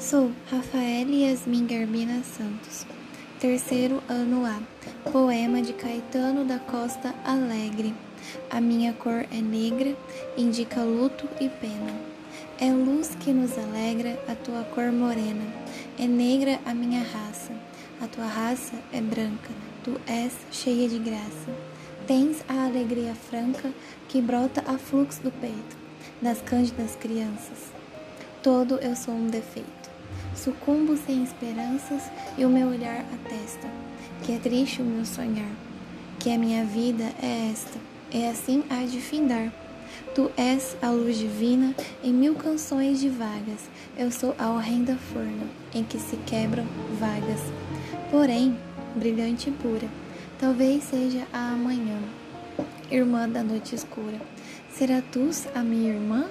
Sou Rafael Yasmin Garbina Santos, terceiro ano A, poema de Caetano da Costa Alegre. A minha cor é negra, indica luto e pena. É luz que nos alegra a tua cor morena. É negra a minha raça, a tua raça é branca, tu és cheia de graça. Tens a alegria franca que brota a fluxo do peito, das cândidas crianças. Todo eu sou um defeito. Sucumbo sem esperanças e o meu olhar atesta que é triste o meu sonhar, que a minha vida é esta, é assim há de findar. Tu és a luz divina em mil canções de vagas, eu sou a horrenda forma em que se quebram vagas. Porém, brilhante e pura, talvez seja a amanhã, irmã da noite escura. Será tu a minha irmã?